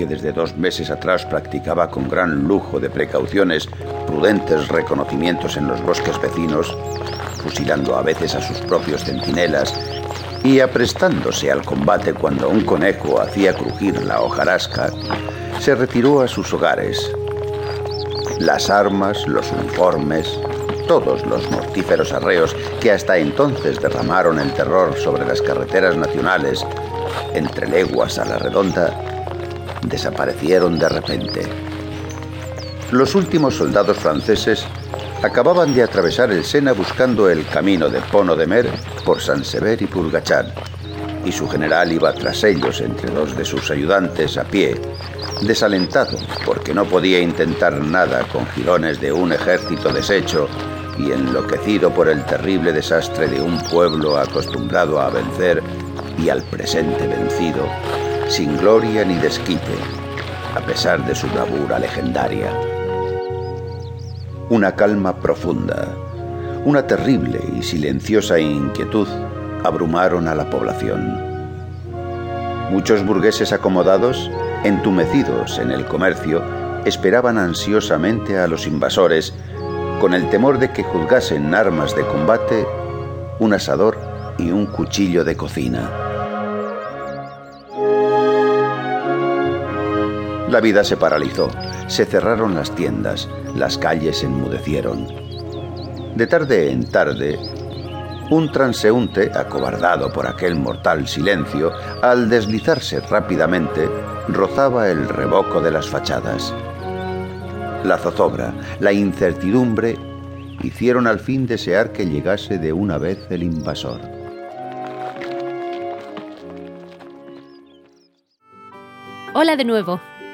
que desde dos meses atrás practicaba con gran lujo de precauciones prudentes reconocimientos en los bosques vecinos, fusilando a veces a sus propios centinelas y aprestándose al combate cuando un conejo hacía crujir la hojarasca, se retiró a sus hogares. Las armas, los uniformes, todos los mortíferos arreos que hasta entonces derramaron el terror sobre las carreteras nacionales, entre leguas a la redonda, desaparecieron de repente. Los últimos soldados franceses acababan de atravesar el Sena buscando el camino de Pono de Mer por San Sever y Purgachat, y su general iba tras ellos entre dos de sus ayudantes a pie, desalentado porque no podía intentar nada con girones de un ejército deshecho y enloquecido por el terrible desastre de un pueblo acostumbrado a vencer y al presente vencido, sin gloria ni desquite, a pesar de su bravura legendaria. Una calma profunda, una terrible y silenciosa inquietud abrumaron a la población. Muchos burgueses acomodados, entumecidos en el comercio, esperaban ansiosamente a los invasores, con el temor de que juzgasen armas de combate un asador y un cuchillo de cocina. La vida se paralizó, se cerraron las tiendas, las calles enmudecieron. De tarde en tarde, un transeúnte, acobardado por aquel mortal silencio, al deslizarse rápidamente, rozaba el revoco de las fachadas. La zozobra, la incertidumbre, hicieron al fin desear que llegase de una vez el invasor. Hola de nuevo.